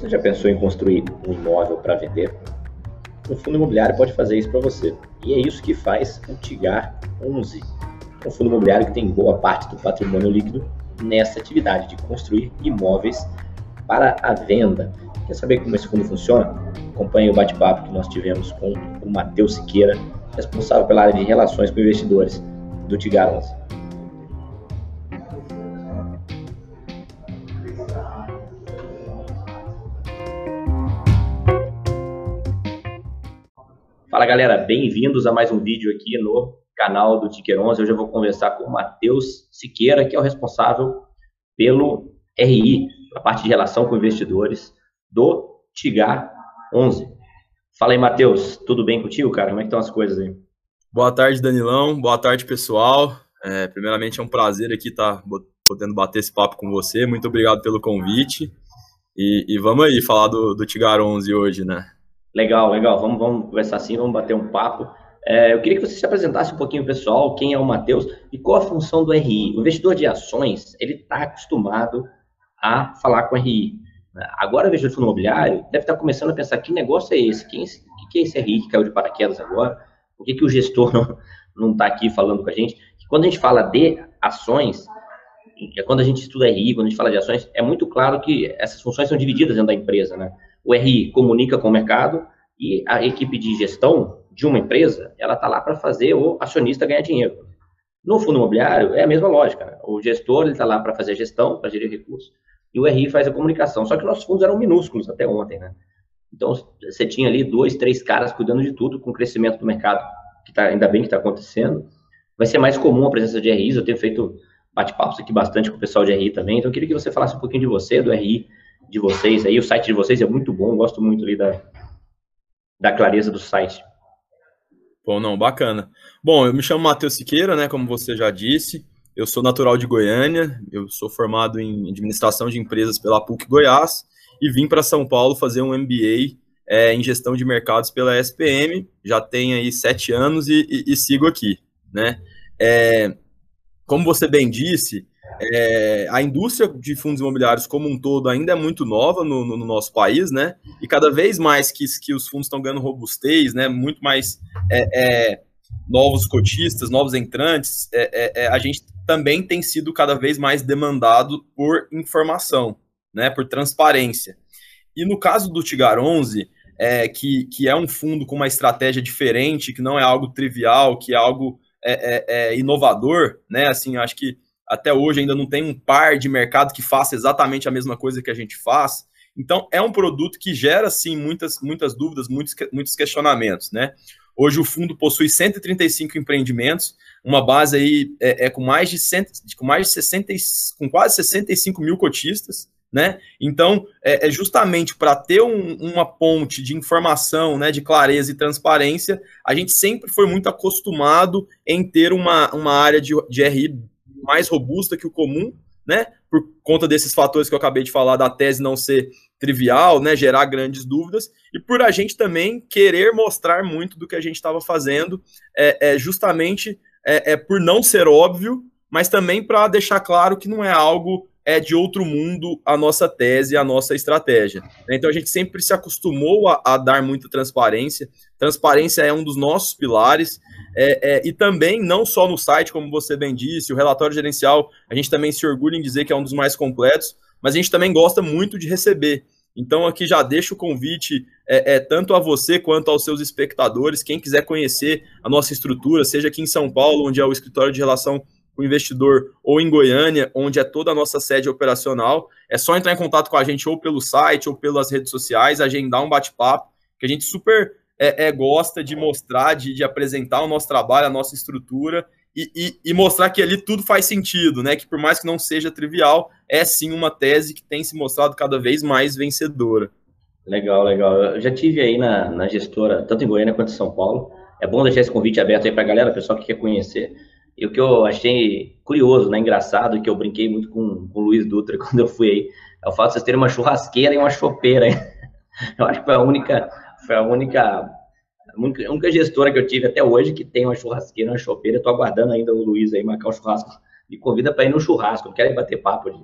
Você já pensou em construir um imóvel para vender? O fundo imobiliário pode fazer isso para você. E é isso que faz o Tigar 11, um fundo imobiliário que tem boa parte do patrimônio líquido nessa atividade de construir imóveis para a venda. Quer saber como esse fundo funciona? Acompanhe o bate-papo que nós tivemos com o Matheus Siqueira, responsável pela área de relações com investidores do Tigar 11. Fala galera, bem-vindos a mais um vídeo aqui no canal do Ticker 11. Hoje eu vou conversar com o Matheus Siqueira, que é o responsável pelo RI, a parte de relação com investidores do Tigar 11. Fala aí, Matheus, tudo bem contigo, cara? Como é que estão as coisas aí? Boa tarde, Danilão. Boa tarde, pessoal. É, primeiramente, é um prazer aqui estar tá podendo bater esse papo com você. Muito obrigado pelo convite. E, e vamos aí falar do, do Tigar 11 hoje, né? Legal, legal. Vamos, vamos conversar assim, vamos bater um papo. É, eu queria que você se apresentasse um pouquinho, pessoal, quem é o Matheus e qual a função do RI. O investidor de ações, ele está acostumado a falar com o RI. Agora, o investidor de imobiliário deve estar começando a pensar que negócio é esse? Quem, que é esse RI que caiu de paraquedas agora? Por que, que o gestor não está aqui falando com a gente? Que quando a gente fala de ações, é quando a gente estuda RI, quando a gente fala de ações, é muito claro que essas funções são divididas dentro da empresa, né? O RI comunica com o mercado e a equipe de gestão de uma empresa, ela está lá para fazer o acionista ganhar dinheiro. No fundo imobiliário, é a mesma lógica. Né? O gestor está lá para fazer a gestão, para gerir recursos, e o RI faz a comunicação. Só que nossos fundos eram minúsculos até ontem, né? Então, você tinha ali dois, três caras cuidando de tudo, com o crescimento do mercado, que tá, ainda bem que está acontecendo. Vai ser mais comum a presença de RIs, eu tenho feito bate-papos aqui bastante com o pessoal de RI também, então eu queria que você falasse um pouquinho de você, do RI, de vocês aí. O site de vocês é muito bom, gosto muito ali da, da clareza do site. Bom, não, bacana. Bom, eu me chamo Matheus Siqueira, né, como você já disse. Eu sou natural de Goiânia, eu sou formado em administração de empresas pela PUC Goiás e vim para São Paulo fazer um MBA é, em gestão de mercados pela SPM. Já tenho aí sete anos e, e, e sigo aqui, né? É, como você bem disse, é, a indústria de fundos imobiliários como um todo ainda é muito nova no, no, no nosso país, né? E cada vez mais que, que os fundos estão ganhando robustez, né? Muito mais é, é, novos cotistas, novos entrantes, é, é, é, a gente também tem sido cada vez mais demandado por informação, né? Por transparência. E no caso do Tigar 11, é, que, que é um fundo com uma estratégia diferente, que não é algo trivial, que é algo inovador, né? Assim, acho que até hoje ainda não tem um par de mercado que faça exatamente a mesma coisa que a gente faz. Então, é um produto que gera, sim, muitas, muitas dúvidas, muitos, muitos questionamentos, né? Hoje o fundo possui 135 empreendimentos, uma base aí é, é com mais de 100, com mais de 60, com quase 65 mil cotistas, né? Então, é, é justamente para ter um, uma ponte de informação, né, de clareza e transparência, a gente sempre foi muito acostumado em ter uma, uma área de, de RI mais robusta que o comum, né? Por conta desses fatores que eu acabei de falar, da tese não ser trivial, né? Gerar grandes dúvidas, e por a gente também querer mostrar muito do que a gente estava fazendo, é, é justamente é, é, por não ser óbvio, mas também para deixar claro que não é algo é de outro mundo a nossa tese, a nossa estratégia. Então a gente sempre se acostumou a, a dar muita transparência. Transparência é um dos nossos pilares. É, é, e também, não só no site, como você bem disse, o relatório gerencial, a gente também se orgulha em dizer que é um dos mais completos, mas a gente também gosta muito de receber. Então, aqui já deixo o convite é, é, tanto a você quanto aos seus espectadores. Quem quiser conhecer a nossa estrutura, seja aqui em São Paulo, onde é o escritório de relação com o investidor, ou em Goiânia, onde é toda a nossa sede operacional, é só entrar em contato com a gente ou pelo site ou pelas redes sociais, agendar um bate-papo, que a gente super é, é, gosta de mostrar, de, de, apresentar o nosso trabalho, a nossa estrutura e, e, e, mostrar que ali tudo faz sentido, né? Que por mais que não seja trivial, é sim uma tese que tem se mostrado cada vez mais vencedora. Legal, legal. Eu já tive aí na, na gestora, tanto em Goiânia quanto em São Paulo. É bom deixar esse convite aberto aí para a galera, pessoal que quer conhecer. E o que eu achei curioso, né, engraçado, que eu brinquei muito com, com o Luiz Dutra quando eu fui aí, é o fato de vocês terem uma churrasqueira e uma chopeira. Eu acho que foi a única foi a única, a única, gestora que eu tive até hoje que tem uma churrasqueira, uma chopeira. Estou aguardando ainda o Luiz aí marcar o churrasco. Me convida para ir no churrasco. Não quero ir bater papo de,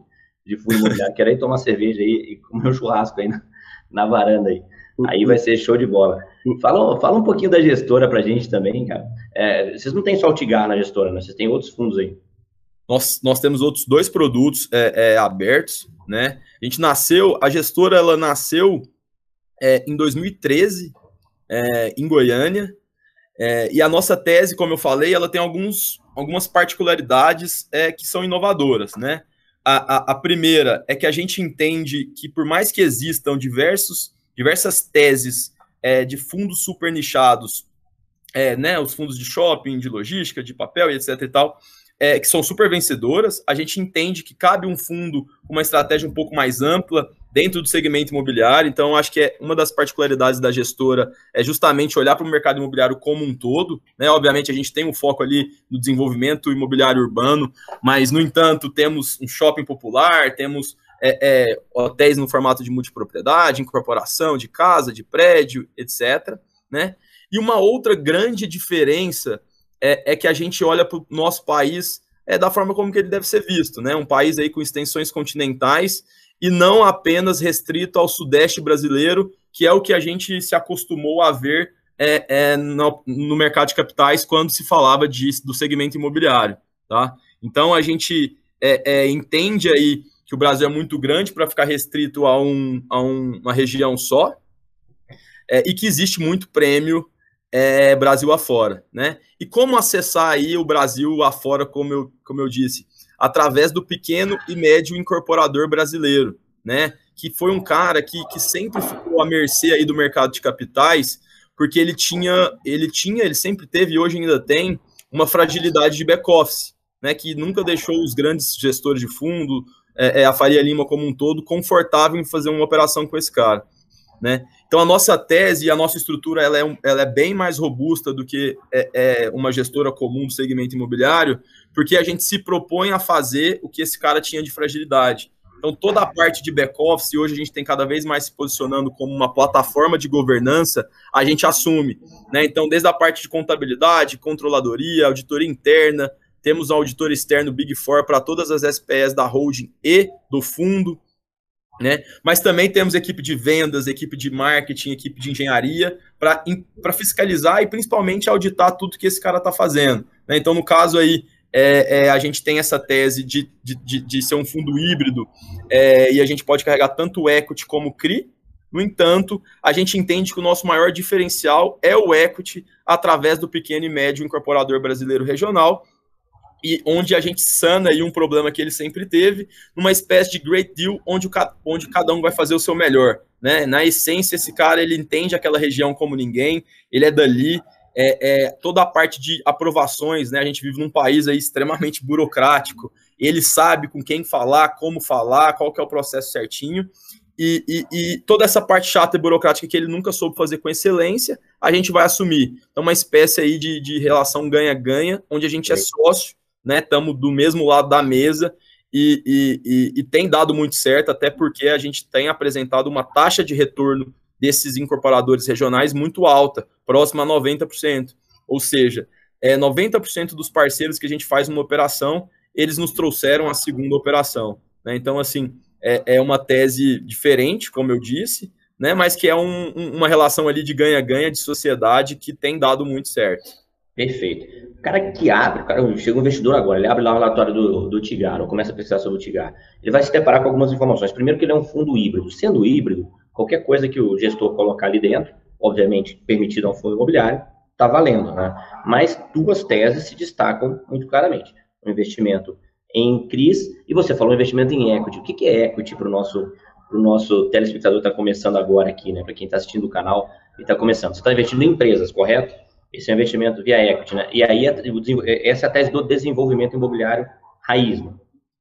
de fundo imobiliário, quero ir tomar cerveja aí e comer um churrasco aí na, na varanda aí. Aí vai ser show de bola. Fala, fala um pouquinho da gestora pra gente também, cara. É, vocês não têm só o Tigar na gestora, né? Vocês têm outros fundos aí. Nós, nós temos outros dois produtos é, é, abertos, né? A gente nasceu, a gestora ela nasceu é, em 2013 é, em Goiânia. É, e a nossa tese, como eu falei, ela tem alguns, algumas particularidades é, que são inovadoras, né? A, a, a, primeira é que a gente entende que por mais que existam diversos, diversas teses é, de fundos super nichados, é, né, os fundos de shopping, de logística, de papel e etc e tal, é, que são super vencedoras. A gente entende que cabe um fundo com uma estratégia um pouco mais ampla dentro do segmento imobiliário. Então, acho que é uma das particularidades da gestora é justamente olhar para o mercado imobiliário como um todo. Né? Obviamente, a gente tem um foco ali no desenvolvimento imobiliário urbano, mas, no entanto, temos um shopping popular, temos é, é, hotéis no formato de multipropriedade, incorporação de casa, de prédio, etc. Né? E uma outra grande diferença é, é que a gente olha para o nosso país é da forma como que ele deve ser visto, né? Um país aí com extensões continentais e não apenas restrito ao sudeste brasileiro, que é o que a gente se acostumou a ver é, é, no, no, mercado de capitais quando se falava de, do segmento imobiliário, tá? Então a gente é, é entende aí que o Brasil é muito grande para ficar restrito a, um, a um, uma região só é, e que existe muito prêmio é, Brasil afora, né? E como acessar aí o Brasil afora, como eu, como eu disse? Através do pequeno e médio incorporador brasileiro, né? Que foi um cara que, que sempre ficou à mercê aí do mercado de capitais, porque ele tinha, ele tinha, ele sempre teve e hoje ainda tem uma fragilidade de back-office, né? Que nunca deixou os grandes gestores de fundo, é, é, a Faria Lima como um todo, confortável em fazer uma operação com esse cara. Né? Então, a nossa tese e a nossa estrutura ela é, ela é bem mais robusta do que é, é, uma gestora comum do segmento imobiliário, porque a gente se propõe a fazer o que esse cara tinha de fragilidade. Então, toda a parte de back-office, hoje a gente tem cada vez mais se posicionando como uma plataforma de governança, a gente assume. Né? Então, desde a parte de contabilidade, controladoria, auditoria interna, temos auditor externo Big Four para todas as SPS da holding e do fundo. Né? Mas também temos equipe de vendas, equipe de marketing, equipe de engenharia para fiscalizar e principalmente auditar tudo que esse cara está fazendo. Né? Então, no caso aí, é, é, a gente tem essa tese de, de, de, ser um fundo híbrido é, e a gente pode carregar tanto o equity como o CRI. No entanto, a gente entende que o nosso maior diferencial é o equity através do pequeno e médio incorporador brasileiro regional, e onde a gente sana aí um problema que ele sempre teve, numa espécie de great deal onde, o, onde cada um vai fazer o seu melhor. Né? Na essência, esse cara ele entende aquela região como ninguém, ele é dali, é, é, toda a parte de aprovações, né? A gente vive num país aí extremamente burocrático, ele sabe com quem falar, como falar, qual que é o processo certinho. E, e, e, toda essa parte chata e burocrática que ele nunca soube fazer com excelência, a gente vai assumir. Então, uma espécie aí de, de relação ganha-ganha, onde a gente é sócio né? Estamos do mesmo lado da mesa e, e, e, e, tem dado muito certo, até porque a gente tem apresentado uma taxa de retorno desses incorporadores regionais muito alta, próxima a 90%. Ou seja, é, 90% dos parceiros que a gente faz uma operação, eles nos trouxeram a segunda operação. Né? Então, assim, é, é, uma tese diferente, como eu disse, né? mas que é um, um, uma relação ali de ganha-ganha de sociedade que tem dado muito certo. Perfeito. O cara que abre, cara chega um investidor agora, ele abre lá o relatório do, do Tigar, ou começa a pesquisar sobre o Tigar. Ele vai se deparar com algumas informações. Primeiro, que ele é um fundo híbrido. Sendo híbrido, qualquer coisa que o gestor colocar ali dentro, obviamente permitido a um fundo imobiliário, está valendo. Né? Mas duas teses se destacam muito claramente: o investimento em CRIs e você falou investimento em equity. O que, que é equity para o nosso, pro nosso telespectador que está começando agora aqui, né? para quem está assistindo o canal e está começando? Você está investindo em empresas, correto? Esse é um investimento via equity, né? E aí, essa é a tese do desenvolvimento imobiliário raiz. Né?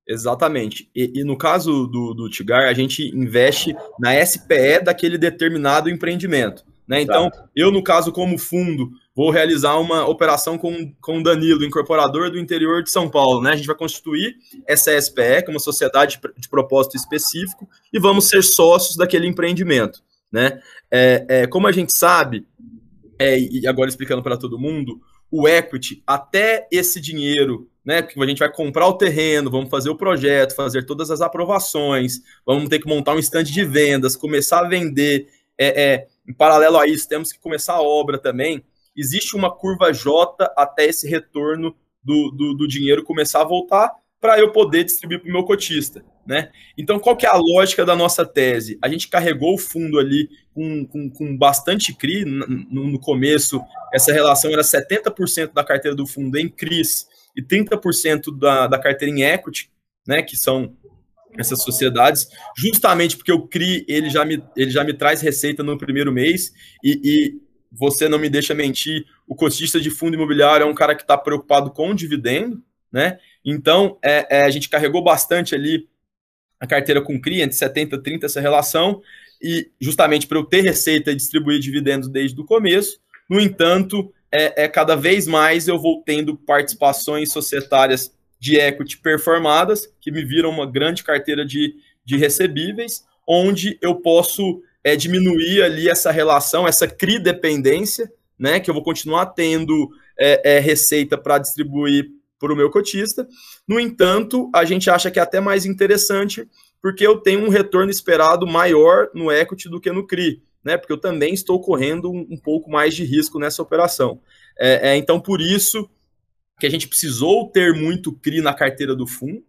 Exatamente. E, e, no caso do, do Tigar, a gente investe na SPE daquele determinado empreendimento. Né? Então, eu, no caso, como fundo, vou realizar uma operação com, com o Danilo, incorporador do interior de São Paulo. Né? A gente vai constituir essa SPE, que é uma sociedade de propósito específico, e vamos ser sócios daquele empreendimento. Né? É, é, como a gente sabe, é, e agora explicando para todo mundo, o equity até esse dinheiro, né? Que a gente vai comprar o terreno, vamos fazer o projeto, fazer todas as aprovações, vamos ter que montar um estande de vendas, começar a vender. É, é, em paralelo a isso, temos que começar a obra também. Existe uma curva J até esse retorno do, do, do dinheiro começar a voltar para eu poder distribuir para o meu cotista. Né? Então, qual que é a lógica da nossa tese? A gente carregou o fundo ali com, com, com bastante CRI no, no, começo, essa relação era 70% da carteira do fundo em CRIs e 30% da, da carteira em equity, né, que são essas sociedades, justamente porque o CRI ele já me, ele já me traz receita no primeiro mês e, e você não me deixa mentir, o cotista de fundo imobiliário é um cara que está preocupado com o dividendo, né? Então, é, é, a gente carregou bastante ali a carteira com CRI, entre 70 e 30 essa relação, e justamente para eu ter receita e distribuir dividendos desde o começo. No entanto, é, é, cada vez mais eu vou tendo participações societárias de equity performadas, que me viram uma grande carteira de, de recebíveis, onde eu posso é, diminuir ali essa relação, essa CRI dependência, né, que eu vou continuar tendo é, é, receita para distribuir para o meu cotista. No entanto, a gente acha que é até mais interessante porque eu tenho um retorno esperado maior no equity do que no CRI, né? Porque eu também estou correndo um, um pouco mais de risco nessa operação. É, é, então, por isso que a gente precisou ter muito CRI na carteira do fundo,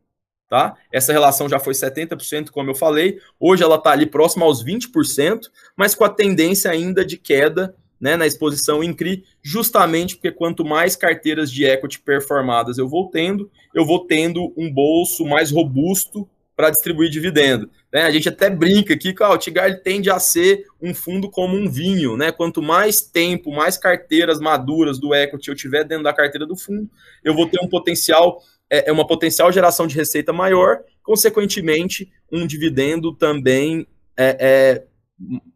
tá? Essa relação já foi 70%, como eu falei. Hoje ela está ali próxima aos 20%, mas com a tendência ainda de queda né, na exposição em CRI, justamente porque quanto mais carteiras de equity performadas eu vou tendo, eu vou tendo um bolso mais robusto para distribuir dividendo. Né? A gente até brinca aqui que o Tigar tende a ser um fundo como um vinho. Né? Quanto mais tempo, mais carteiras maduras do equity eu tiver dentro da carteira do fundo, eu vou ter um potencial, é, é uma potencial geração de receita maior, consequentemente, um dividendo também é, é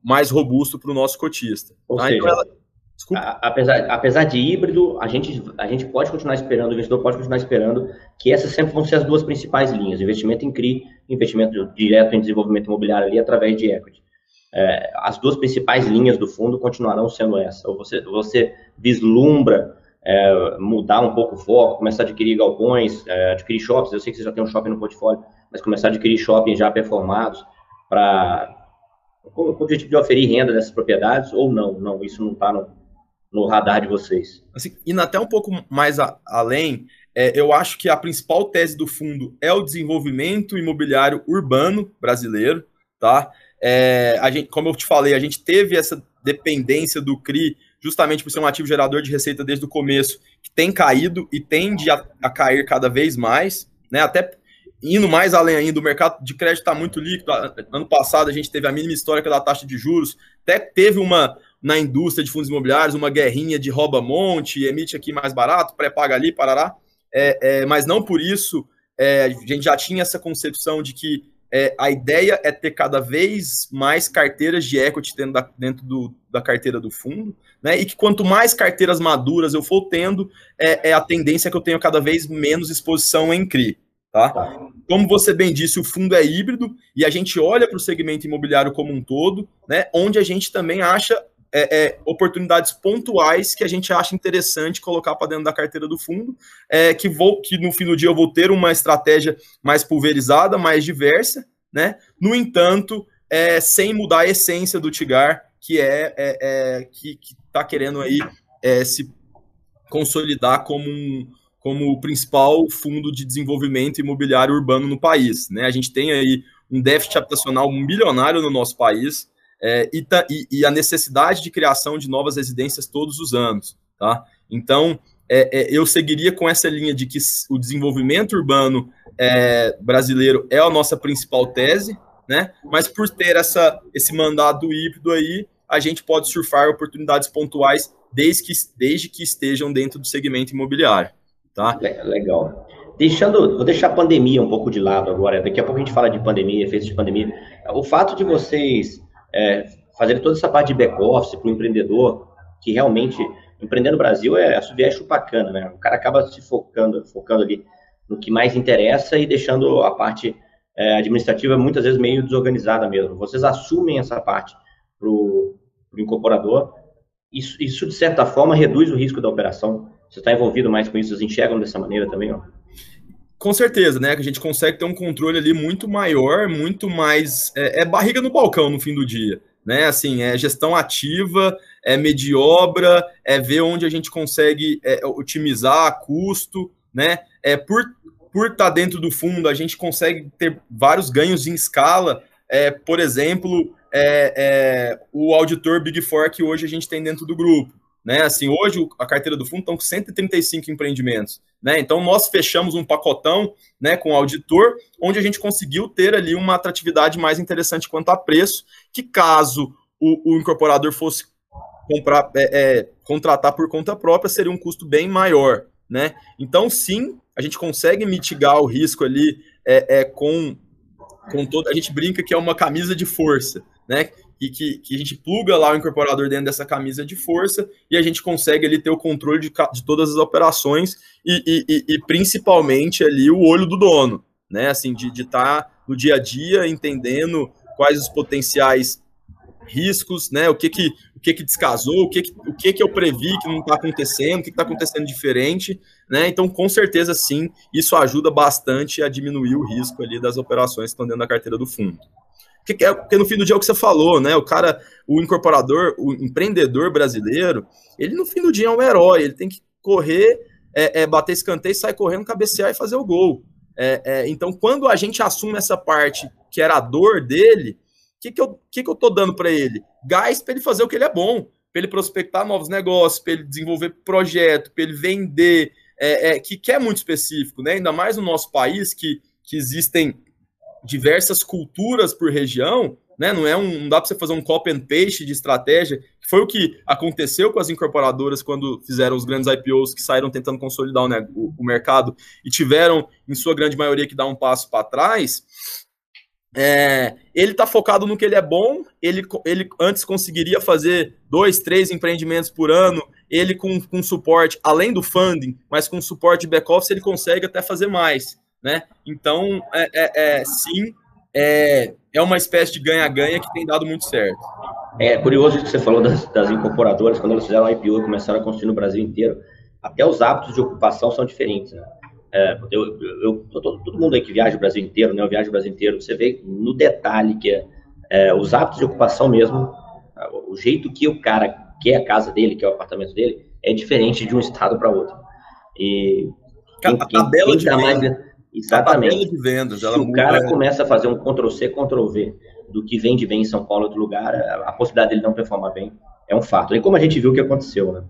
mais robusto para o nosso cotista. Ou tá? seja, então ela... apesar, apesar de híbrido, a gente, a gente pode continuar esperando, o investidor pode continuar esperando que essas sempre vão ser as duas principais linhas, investimento em CRI, investimento direto em desenvolvimento imobiliário ali através de equity. É, as duas principais linhas do fundo continuarão sendo essa. Ou você, você vislumbra é, mudar um pouco o foco, começar a adquirir galpões, é, adquirir shoppings, eu sei que você já tem um shopping no portfólio, mas começar a adquirir shoppings já performados para com o objetivo de oferir renda nessas propriedades ou não? Não, isso não está no, no, radar de vocês. Assim, indo até um pouco mais a, além, é, eu acho que a principal tese do fundo é o desenvolvimento imobiliário urbano brasileiro, tá? É, a gente, como eu te falei, a gente teve essa dependência do CRI justamente por ser um ativo gerador de receita desde o começo, que tem caído e tende a, a cair cada vez mais, né? Até indo mais além ainda, o mercado de crédito está muito líquido. Ano passado a gente teve a mínima histórica da taxa de juros, até teve uma na indústria de fundos imobiliários, uma guerrinha de rouba-monte, emite aqui mais barato, pré-paga ali, parará. É, é, mas não por isso é, a gente já tinha essa concepção de que é, a ideia é ter cada vez mais carteiras de equity dentro, da, dentro do, da carteira do fundo, né? E que quanto mais carteiras maduras eu for tendo, é, é a tendência que eu tenho cada vez menos exposição em CRI. Tá? tá? Como você bem disse, o fundo é híbrido e a gente olha para o segmento imobiliário como um todo, né, onde a gente também acha é, é, oportunidades pontuais que a gente acha interessante colocar para dentro da carteira do fundo, é, que, vou, que no fim do dia eu vou ter uma estratégia mais pulverizada, mais diversa, né? No entanto, é, sem mudar a essência do Tigar, que é, é, é que está querendo aí é, se consolidar como um, como o principal fundo de desenvolvimento imobiliário urbano no país. Né? A gente tem aí um déficit habitacional milionário no nosso país é, e, e, e, a necessidade de criação de novas residências todos os anos. Tá? Então, é, é, eu seguiria com essa linha de que o desenvolvimento urbano é, brasileiro é a nossa principal tese, né? mas por ter essa, esse mandado híbrido aí, a gente pode surfar oportunidades pontuais desde que, desde que estejam dentro do segmento imobiliário. Tá? Legal. Deixando, vou deixar a pandemia um pouco de lado agora. Daqui a pouco a gente fala de pandemia, efeitos de pandemia. O fato de vocês é, fazerem toda essa parte de back-office para o empreendedor, que realmente empreender no Brasil é assobiar e chupacana, né? O cara acaba se focando, focando ali no que mais interessa e deixando a parte é, administrativa muitas vezes meio desorganizada mesmo. Vocês assumem essa parte para o incorporador. Isso, isso, de certa forma, reduz o risco da operação Você está envolvido mais com isso? Vocês enxergam dessa maneira também? Ó? Com certeza, né? Que a gente consegue ter um controle ali muito maior, muito mais. É, é barriga no balcão no fim do dia né? Assim, é gestão ativa, é mediobra, é ver onde a gente consegue é, otimizar custo, né? É por por estar tá dentro do fundo, a gente consegue ter vários ganhos em escala. É, por exemplo, é, é, o auditor Big Four que hoje a gente tem dentro do grupo. Né? Assim, hoje a carteira do fundo estão com 135 empreendimentos. Né? Então, nós fechamos um pacotão né, com o auditor, onde a gente conseguiu ter ali uma atratividade mais interessante quanto a preço, que caso o, o incorporador fosse comprar, é, é, contratar por conta própria, seria um custo bem maior. Né? Então, sim, a gente consegue mitigar o risco ali é, é com, com. A gente brinca que é uma camisa de força, né? E que, que, a gente pluga lá o incorporador dentro dessa camisa de força e a gente consegue ali ter o controle de, de todas as operações e, e, e, principalmente ali o olho do dono, né? Assim, de estar tá no dia a dia entendendo quais os potenciais riscos, né? O que que, o que, que descasou, o que que, o que que eu previ que não está acontecendo, o que está acontecendo diferente, né? Então, com certeza, sim, isso ajuda bastante a diminuir o risco ali das operações que estão dentro da carteira do fundo. Porque, é, porque no fim do dia é o que você falou, né? O cara, o incorporador, o empreendedor brasileiro, ele no fim do dia é um herói, ele tem que correr, é, é, bater escanteio, sair correndo, cabecear e fazer o gol. É, é, então, quando a gente assume essa parte que era a dor dele, o que, que, eu, que, que eu tô dando para ele? Gás para ele fazer o que ele é bom, para ele prospectar novos negócios, para ele desenvolver projeto, para ele vender, é, é, que, que é muito específico, né? Ainda mais no nosso país, que, que existem diversas culturas por região, né? Não é um, não dá para você fazer um copy and paste de estratégia, foi o que aconteceu com as incorporadoras quando fizeram os grandes IPOs que saíram tentando consolidar o, né, o, o mercado e tiveram, em sua grande maioria, que dar um passo para trás. É, ele está focado no que ele é bom. Ele, ele antes conseguiria fazer dois, três empreendimentos por ano. Ele com, com suporte, além do funding, mas com suporte de back-office, ele consegue até fazer mais né? Então, é, é, é, sim, é, é uma espécie de ganha-ganha que tem dado muito certo. É curioso isso que você falou das, das incorporadoras, quando elas fizeram a IPO e começaram a construir no Brasil inteiro, até os hábitos de ocupação são diferentes, né? É, eu, eu, eu, todo, mundo aí que viaja o Brasil inteiro, né? Eu viajo o Brasil inteiro, você vê no detalhe que é, é, os hábitos de ocupação mesmo, o jeito que o cara quer a casa dele, que é o apartamento dele, é diferente de um estado para outro. E quem, a tabela quem, quem de tá mais, Exatamente. de vendas, Se o cara começa a fazer um Ctrl-C, Ctrl-V do que vende bem em São Paulo outro lugar, a possibilidade dele não performar bem é um fato. E como a gente viu o que aconteceu, né?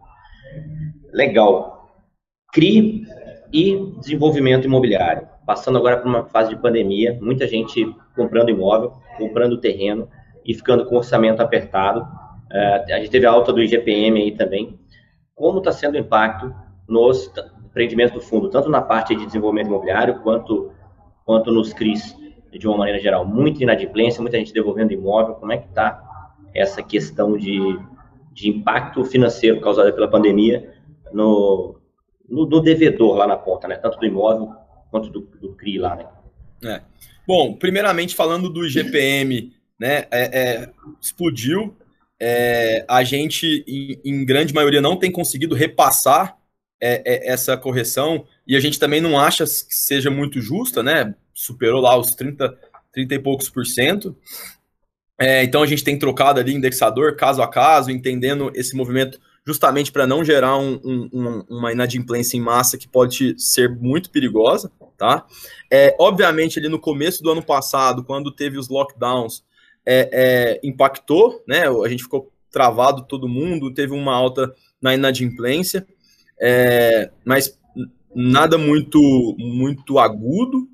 Legal. CRI e desenvolvimento imobiliário. Passando agora por uma fase de pandemia, muita gente comprando imóvel, comprando terreno e ficando com orçamento apertado. Uh, a gente teve a alta do IGPM aí também. Como está sendo o impacto nos empreendimentos do fundo, tanto na parte de desenvolvimento imobiliário quanto, quanto nos CRIs, de uma maneira geral. Muita inadimplência, muita gente devolvendo imóvel. Como é que está essa questão de, de impacto financeiro causado pela pandemia no, no, no, devedor lá na ponta, né? Tanto do imóvel quanto do, do CRI lá, né? É. Bom, primeiramente falando do IGPM, né? É, é, explodiu. É, a gente, em, em grande maioria, não tem conseguido repassar é, é, essa correção, e a gente também não acha que seja muito justa, né? Superou lá os 30, 30 e poucos por cento. É, então a gente tem trocado ali indexador caso a caso, entendendo esse movimento justamente para não gerar um, um, uma inadimplência em massa que pode ser muito perigosa, tá? É, obviamente, ali no começo do ano passado, quando teve os lockdowns, é, é, impactou, né? A gente ficou travado todo mundo, teve uma alta na inadimplência é, mas nada muito muito agudo,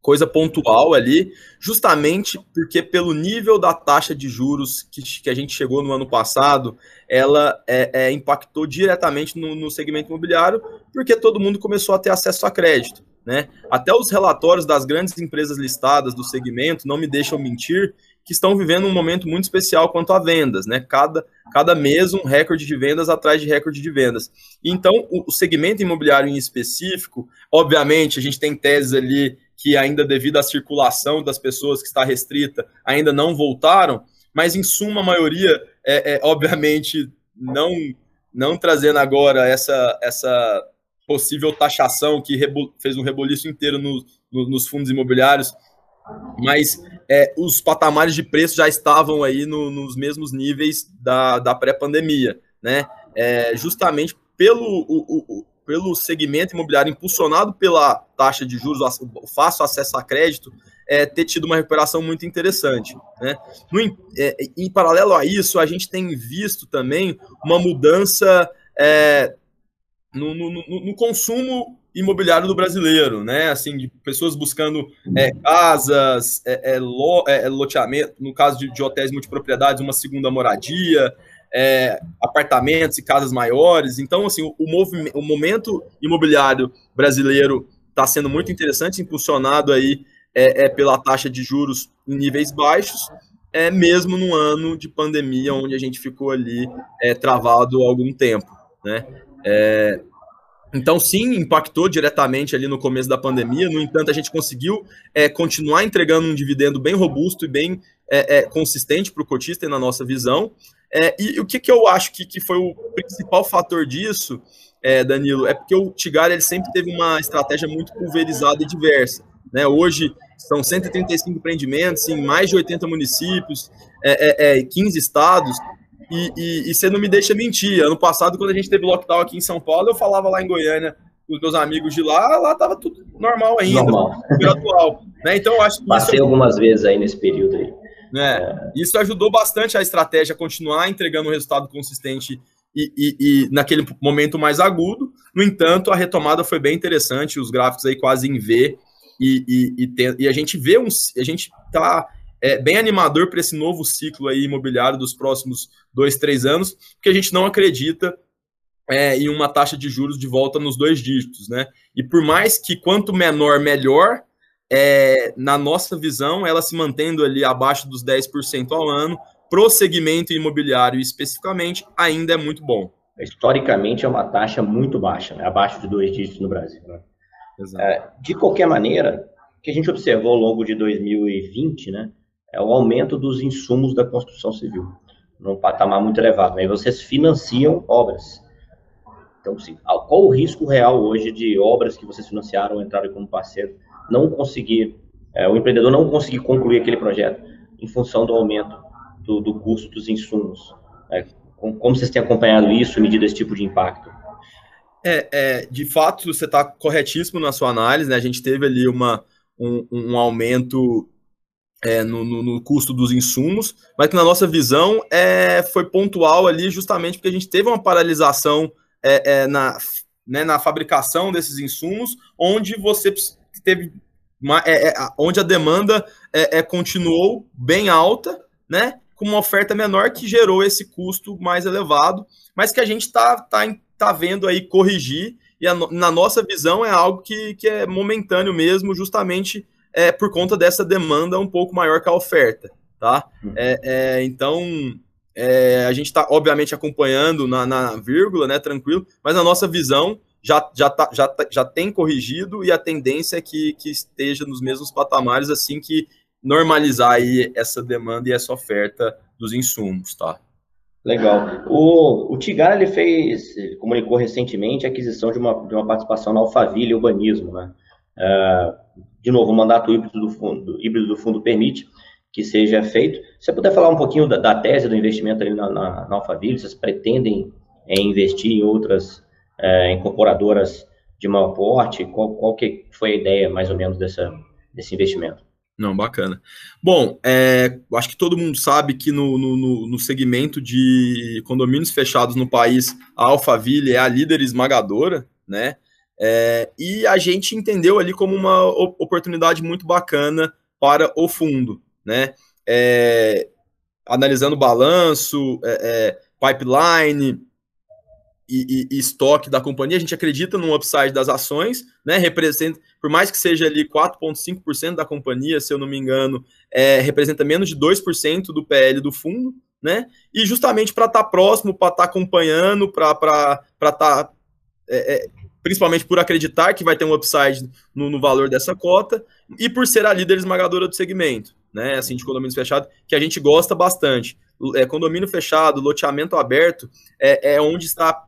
coisa pontual ali, justamente porque pelo nível da taxa de juros que, que a gente chegou no ano passado, ela é, é, impactou diretamente no, no segmento imobiliário, porque todo mundo começou a ter acesso a crédito. Né? Até os relatórios das grandes empresas listadas do segmento não me deixam mentir que estão vivendo um momento muito especial quanto a vendas, né? Cada, cada mês um recorde de vendas atrás de recorde de vendas. Então, o, o segmento imobiliário em específico, obviamente, a gente tem teses ali que ainda devido à circulação das pessoas que está restrita, ainda não voltaram, mas em suma a maioria, é, é obviamente, não não trazendo agora essa, essa possível taxação que fez um reboliço inteiro no, no, nos fundos imobiliários, mas é, os patamares de preço já estavam aí no, nos mesmos níveis da, da pré-pandemia, né? É, justamente pelo, o, o, pelo segmento imobiliário impulsionado pela taxa de juros, o fácil acesso a crédito, é, ter tido uma recuperação muito interessante. Né? No, é, em paralelo a isso, a gente tem visto também uma mudança é, no, no, no, consumo imobiliário do brasileiro, né? Assim, de pessoas buscando é, casas, é, é, lo, é, loteamento, no caso de, de, hotéis multipropriedades, uma segunda moradia, é, apartamentos e casas maiores. Então, assim, o, o, o momento imobiliário brasileiro está sendo muito interessante, impulsionado aí é, é, pela taxa de juros em níveis baixos, é mesmo no ano de pandemia, onde a gente ficou ali é, travado algum tempo, né? É, então, sim, impactou diretamente ali no começo da pandemia. No entanto, a gente conseguiu é, continuar entregando um dividendo bem robusto e bem é, é, consistente para o cotista, na nossa visão. É, e o que, que eu acho que, que foi o principal fator disso, é, Danilo, é porque o Tigar ele sempre teve uma estratégia muito pulverizada e diversa. Né? Hoje são 135 empreendimentos em mais de 80 municípios, é, 15 é, estados, e, e, e, você não me deixa mentir. Ano passado, quando a gente teve lockdown aqui em São Paulo, eu falava lá em Goiânia com os meus amigos de lá, lá tava tudo normal ainda, normal. atual. Né? Então, eu acho que Passei isso... algumas vezes aí nesse período aí. É, isso ajudou bastante a estratégia a continuar entregando um resultado consistente e, e, e, naquele momento mais agudo. No entanto, a retomada foi bem interessante, os gráficos aí quase em V, e, e, e, tem, e a gente vê um. A gente tá é, bem animador para esse novo ciclo aí imobiliário dos próximos dois, três anos, porque a gente não acredita é, em uma taxa de juros de volta nos dois dígitos, né? E por mais que quanto menor, melhor, é, na nossa visão, ela se mantendo ali abaixo dos 10% ao ano, pro segmento imobiliário especificamente, ainda é muito bom. Historicamente é uma taxa muito baixa, né? abaixo de dois dígitos no Brasil. Né? É, de qualquer maneira, o que a gente observou ao longo de 2020, né, é o aumento dos insumos da construção civil, num patamar muito elevado. Aí vocês financiam obras. Então, sim, qual o risco real hoje de obras que vocês financiaram, entraram como parceiro, não conseguir, é, o empreendedor não conseguir concluir aquele projeto em função do aumento do, do custo dos insumos? É, como vocês têm acompanhado isso, medido esse tipo de impacto? É, é, de fato, você está corretíssimo na sua análise, né? A gente teve ali uma, um, um aumento é, no, no, no, custo dos insumos, mas que na nossa visão é, foi pontual ali justamente porque a gente teve uma paralisação é, é na, né, na fabricação desses insumos, onde você teve uma, é, é, onde a demanda é, continuou bem alta, né? Com uma oferta menor que gerou esse custo mais elevado, mas que a gente está tá, tá vendo aí corrigir, e a, na nossa visão é algo que, que é momentâneo mesmo, justamente é, por conta dessa demanda um pouco maior que a oferta, tá? Uhum. É, é, então, é, a gente está, obviamente, acompanhando na, na, vírgula, né, tranquilo, mas a nossa visão já, já, tá, já, tá, já tem corrigido e a tendência é que, que esteja nos mesmos patamares assim que normalizar aí essa demanda e essa oferta dos insumos, tá? Legal. O, o Tigar, ele fez, ele comunicou recentemente a aquisição de uma, de uma participação na Alphaville Urbanismo, né? Uh, de novo, o mandato híbrido do fundo, híbrido do fundo permite que seja feito. Se você puder falar um pouquinho da, da tese do investimento ali na, na, na Alphaville, vocês pretendem é, investir em outras é, incorporadoras de maior porte? Qual, qual que foi a ideia, mais ou menos, dessa, desse investimento? Não, bacana. Bom, é, acho que todo mundo sabe que no, no, no, segmento de condomínios fechados no país, a Alphaville é a líder esmagadora, né? É, e a gente entendeu ali como uma oportunidade muito bacana para o fundo, né? É, analisando balanço, é, é pipeline e, e, e, estoque da companhia, a gente acredita no upside das ações, né? Representa, por mais que seja ali 4,5% da companhia, se eu não me engano, é, representa menos de 2% do PL do fundo, né? E justamente para estar tá próximo, para estar tá acompanhando, para estar principalmente por acreditar que vai ter um upside no, no valor dessa cota e por ser a líder esmagadora do segmento. né, assim, de condomínio fechado, que a gente gosta bastante. É, condomínio fechado, loteamento aberto, é, é onde está,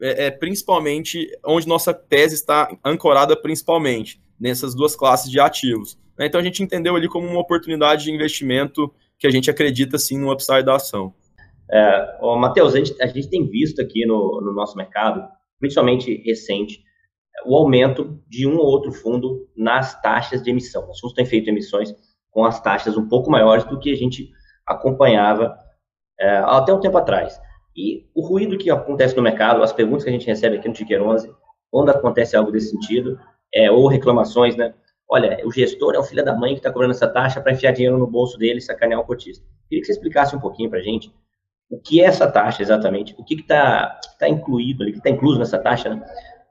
é, é, principalmente, onde nossa tese está ancorada principalmente, nessas duas classes de ativos. Né? Então a gente entendeu ali como uma oportunidade de investimento que a gente acredita, sim, no upside da ação. É, Matheus, a gente, a gente tem visto aqui no, no nosso mercado, principalmente recente, o aumento de um ou outro fundo nas taxas de emissão. Os fundos têm feito emissões com as taxas um pouco maiores do que a gente acompanhava é, até um tempo atrás. E o ruído que acontece no mercado, as perguntas que a gente recebe aqui no Ticker 11, quando acontece algo desse sentido, é, ou reclamações, né? Olha, o gestor é o filho da mãe que está cobrando essa taxa para enfiar dinheiro no bolso dele e sacanear o cotista. Queria que você explicasse um pouquinho para a gente o que é essa taxa exatamente, o que está tá incluído ali, o que está incluso nessa taxa, né?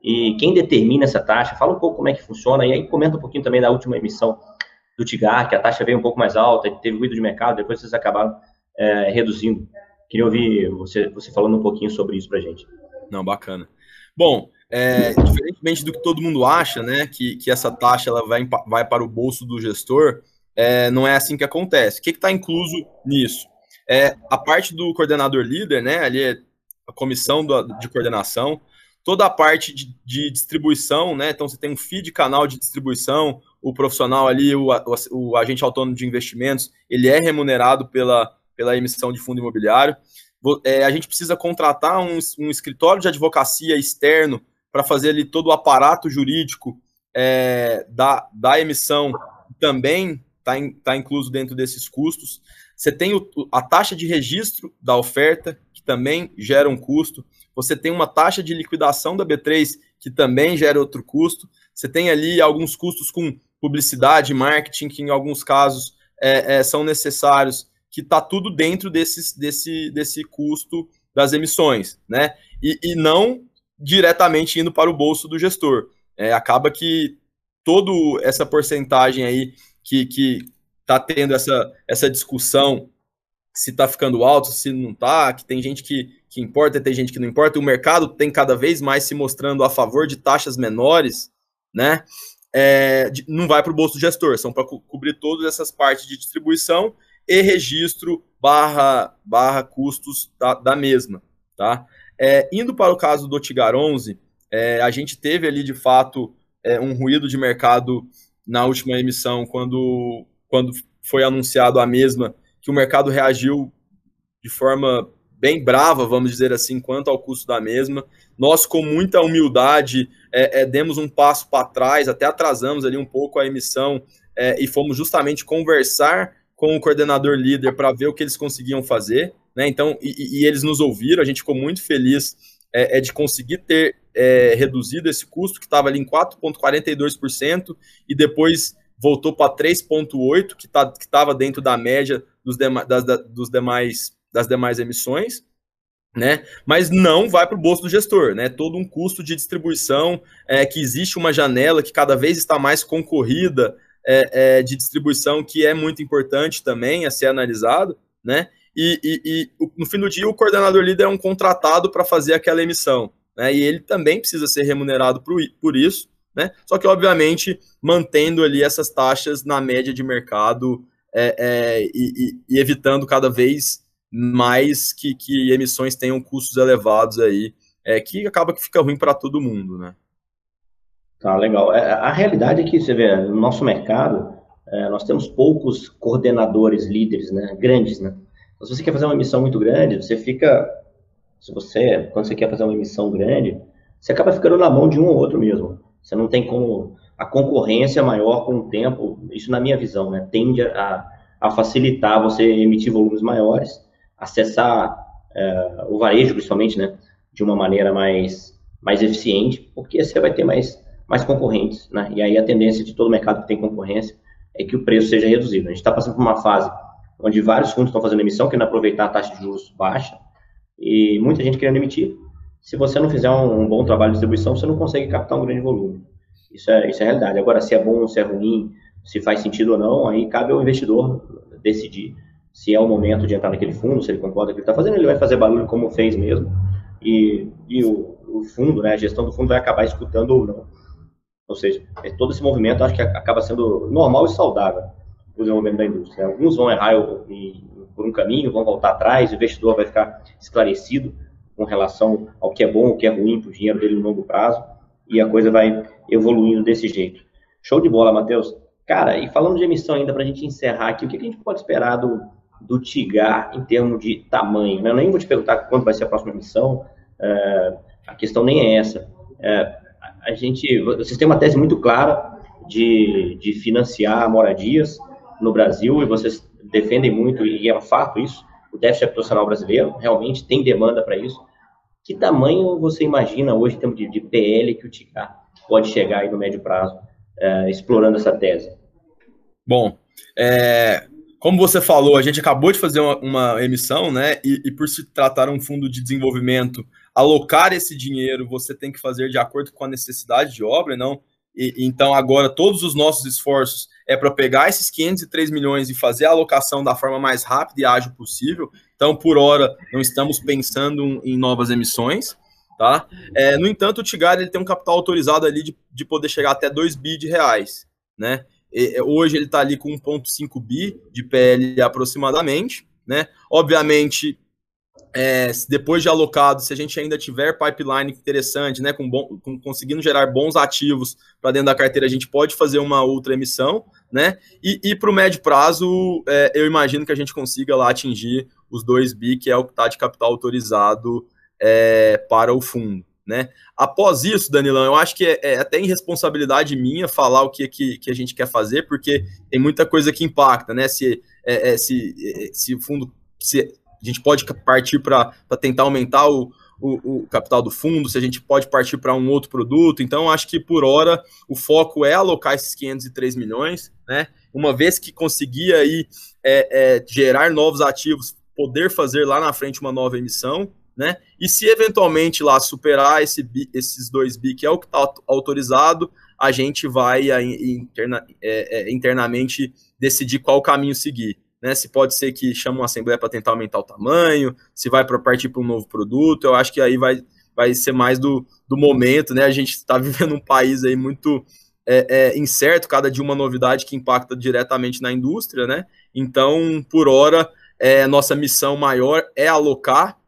E quem determina essa taxa, fala um pouco como é que funciona, e aí comenta um pouquinho também da última emissão do Tigar, que a taxa veio um pouco mais alta, teve ruído de mercado, depois vocês acabaram é, reduzindo. Queria ouvir você, você falando um pouquinho sobre isso para gente. Não, bacana. Bom, é, diferentemente do que todo mundo acha, né, que, que essa taxa ela vai, vai para o bolso do gestor, é, não é assim que acontece. O que está incluso nisso? É, a parte do coordenador líder, né, ali é a comissão do, de coordenação, toda a parte de, de, distribuição, né? Então você tem um feed canal de distribuição, o profissional ali, o, o, o, agente autônomo de investimentos, ele é remunerado pela, pela emissão de fundo imobiliário. É, a gente precisa contratar um, um, escritório de advocacia externo para fazer ali todo o aparato jurídico é, da, da emissão, também está in, tá incluso dentro desses custos. Você tem o, a taxa de registro da oferta, que também gera um custo. Você tem uma taxa de liquidação da B3, que também gera outro custo. Você tem ali alguns custos com publicidade, marketing, que em alguns casos é, é, são necessários, que está tudo dentro desses, desse, desse custo das emissões, né? E, e não diretamente indo para o bolso do gestor. É, acaba que toda essa porcentagem aí que, que tá tendo essa, essa discussão se está ficando alto, se não está, que tem gente que, que importa, tem gente que não importa, e o mercado tem cada vez mais se mostrando a favor de taxas menores, né? É, não vai para o bolso do gestor, são para co cobrir todas essas partes de distribuição e registro barra, barra custos da, da mesma, tá? É, indo para o caso do Tigar 11, é, a gente teve ali, de fato, é, um ruído de mercado na última emissão, quando quando foi anunciado a mesma, que o mercado reagiu de forma bem brava, vamos dizer assim, quanto ao custo da mesma. Nós, com muita humildade, é, é, demos um passo para trás, até atrasamos ali um pouco a emissão é, e fomos justamente conversar com o coordenador líder para ver o que eles conseguiam fazer. Né? Então, e, e, eles nos ouviram, a gente ficou muito feliz é, é de conseguir ter é, reduzido esse custo, que estava ali em 4,42%, e depois voltou para 3,8, que tá, estava dentro da média dos, dema, das, da, dos demais, das demais emissões, né? Mas não vai para o bolso do gestor, né? Todo um custo de distribuição, é, que existe uma janela que cada vez está mais concorrida é, é, de distribuição, que é muito importante também a ser analisado, né? E, e, e no fim do dia, o coordenador líder é um contratado para fazer aquela emissão, né? E ele também precisa ser remunerado por, por isso, né? Só que, obviamente, mantendo ali essas taxas na média de mercado é, é, e, e, evitando cada vez mais que, que emissões tenham custos elevados aí, é, que acaba que fica ruim para todo mundo, né? Tá, legal. É, a realidade é que, você vê, no nosso mercado, é, nós temos poucos coordenadores, líderes, né, grandes, né? Então, se você quer fazer uma emissão muito grande, você fica, se você, quando você quer fazer uma emissão grande, você acaba ficando na mão de um ou outro mesmo. Você não tem como. A concorrência maior com o tempo, isso na minha visão, né, tende a, a facilitar você emitir volumes maiores, acessar é, o varejo, principalmente, né, de uma maneira mais, mais eficiente, porque você vai ter mais, mais concorrentes. Né, e aí a tendência de todo mercado que tem concorrência é que o preço seja reduzido. A gente está passando por uma fase onde vários fundos estão fazendo emissão, querendo aproveitar a taxa de juros baixa, e muita gente querendo emitir se você não fizer um, um, bom trabalho de distribuição, você não consegue captar um grande volume. Isso é, isso é realidade. Agora, se é bom se é ruim, se faz sentido ou não, aí cabe ao investidor decidir se é o momento de entrar naquele fundo, se ele concorda com o que ele está fazendo, ele vai fazer barulho como fez mesmo, e, e o, o, fundo, né, a gestão do fundo vai acabar escutando ou não. Ou seja, é todo esse movimento acho que acaba sendo normal e saudável. o desenvolvimento da indústria. Alguns vão errar por um caminho, vão voltar atrás, o investidor vai ficar esclarecido com relação ao que é bom, o que é ruim para o dinheiro dele no longo prazo, e a coisa vai evoluindo desse jeito. Show de bola, Matheus. Cara, e falando de emissão ainda, para a gente encerrar aqui, o que a gente pode esperar do, do Tigar em termos de tamanho? Né? Eu nem vou te perguntar quando vai ser a próxima emissão, é, a questão nem é essa. É, a gente, vocês têm uma tese muito clara de, de financiar moradias no Brasil e vocês defendem muito, e é um fato isso, o déficit habitacional brasileiro realmente tem demanda para isso. Que tamanho você imagina hoje, em termos de, de PL, que o TICAR pode chegar aí no médio prazo, é, explorando essa tese? Bom, é, como você falou, a gente acabou de fazer uma, uma emissão, né? E, e, por se tratar um fundo de desenvolvimento, alocar esse dinheiro você tem que fazer de acordo com a necessidade de obra, não e, então, agora, todos os nossos esforços é para pegar esses 503 milhões e fazer a alocação da forma mais rápida e ágil possível. Então, por hora, não estamos pensando em novas emissões. Tá? É, no entanto, o Tigar ele tem um capital autorizado ali de, de poder chegar até 2 bi de reais. Né? E, hoje ele está ali com 1,5 bi de PL aproximadamente. Né? Obviamente, é, depois de alocado, se a gente ainda tiver pipeline interessante, né, com, bom, com conseguindo gerar bons ativos para dentro da carteira, a gente pode fazer uma outra emissão, né? E, e para o médio prazo, é, eu imagino que a gente consiga lá atingir os 2 bi, que é o que está de capital autorizado é, para o fundo. Né? Após isso, Danilão, eu acho que é, é até irresponsabilidade minha falar o que, que, que, a gente quer fazer, porque tem muita coisa que impacta, né? Se, é, é se, é, se o fundo se a gente pode partir para tentar aumentar o, o, o, capital do fundo, se a gente pode partir para um outro produto. Então, acho que por hora o foco é alocar esses 503 milhões, né? Uma vez que conseguir aí é, é, gerar novos ativos, poder fazer lá na frente uma nova emissão, né? E se eventualmente lá superar esse, esses dois bi, que é o que está autorizado, a gente vai interna, é, é, internamente decidir qual caminho seguir né? Se pode ser que chama uma assembleia para tentar aumentar o tamanho, se vai para partir para um novo produto, eu acho que aí vai, vai ser mais do, do momento, né? A gente está vivendo um país aí muito é, é, incerto, cada dia uma novidade que impacta diretamente na indústria, né? Então, por hora, é, nossa missão maior é alocar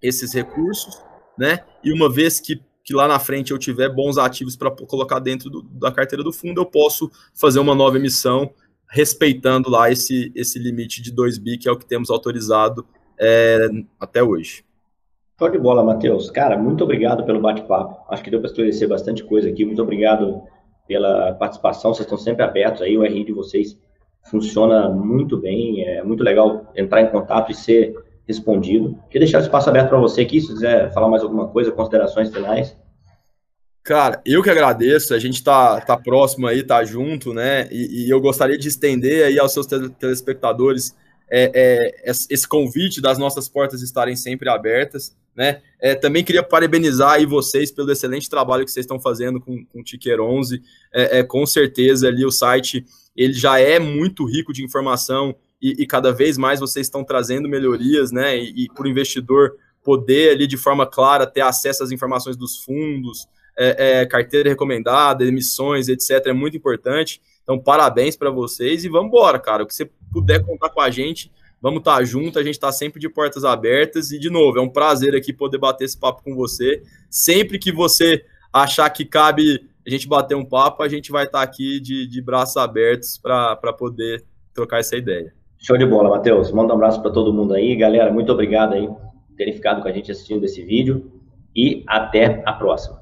esses recursos, né? E uma vez que, que lá na frente eu tiver bons ativos para colocar dentro do, da carteira do fundo, eu posso fazer uma nova emissão respeitando lá esse, esse limite de 2 bi, que é o que temos autorizado é, até hoje. Show de bola, Matheus. Cara, muito obrigado pelo bate-papo. Acho que deu para esclarecer bastante coisa aqui. Muito obrigado pela participação. Vocês estão sempre abertos aí. O RI de vocês funciona muito bem. É muito legal entrar em contato e ser respondido. Queria deixar o espaço aberto para você aqui, se quiser falar mais alguma coisa, considerações finais. Cara, eu que agradeço, a gente tá, tá próximo aí, tá junto, né? E, e eu gostaria de estender aí aos seus telespectadores é, é, esse convite das nossas portas estarem sempre abertas, né? É, também queria parabenizar aí vocês pelo excelente trabalho que vocês estão fazendo com, com o Ticker 11. É, é, com certeza ali o site ele já é muito rico de informação e, e cada vez mais vocês estão trazendo melhorias, né? E, e para o investidor poder ali de forma clara ter acesso às informações dos fundos, é, é, carteira recomendada, emissões, etc. É muito importante. Então, parabéns para vocês e vamos embora, cara. O que você puder contar com a gente, vamos estar tá junto. A gente está sempre de portas abertas. E, de novo, é um prazer aqui poder bater esse papo com você. Sempre que você achar que cabe a gente bater um papo, a gente vai estar tá aqui de, de braços abertos para poder trocar essa ideia. Show de bola, Matheus. Manda um abraço para todo mundo aí. Galera, muito obrigado aí por terem ficado com a gente assistindo esse vídeo. E até a próxima.